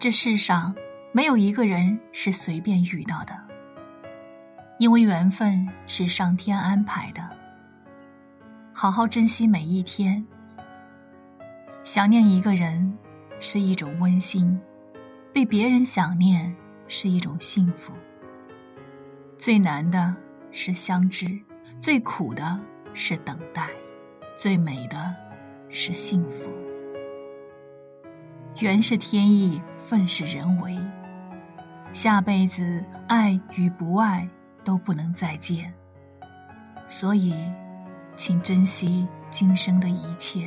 这世上没有一个人是随便遇到的，因为缘分是上天安排的。好好珍惜每一天。想念一个人是一种温馨，被别人想念是一种幸福。最难的是相知，最苦的是等待，最美的是幸福。缘是天意，愤是人为。下辈子爱与不爱都不能再见，所以，请珍惜今生的一切。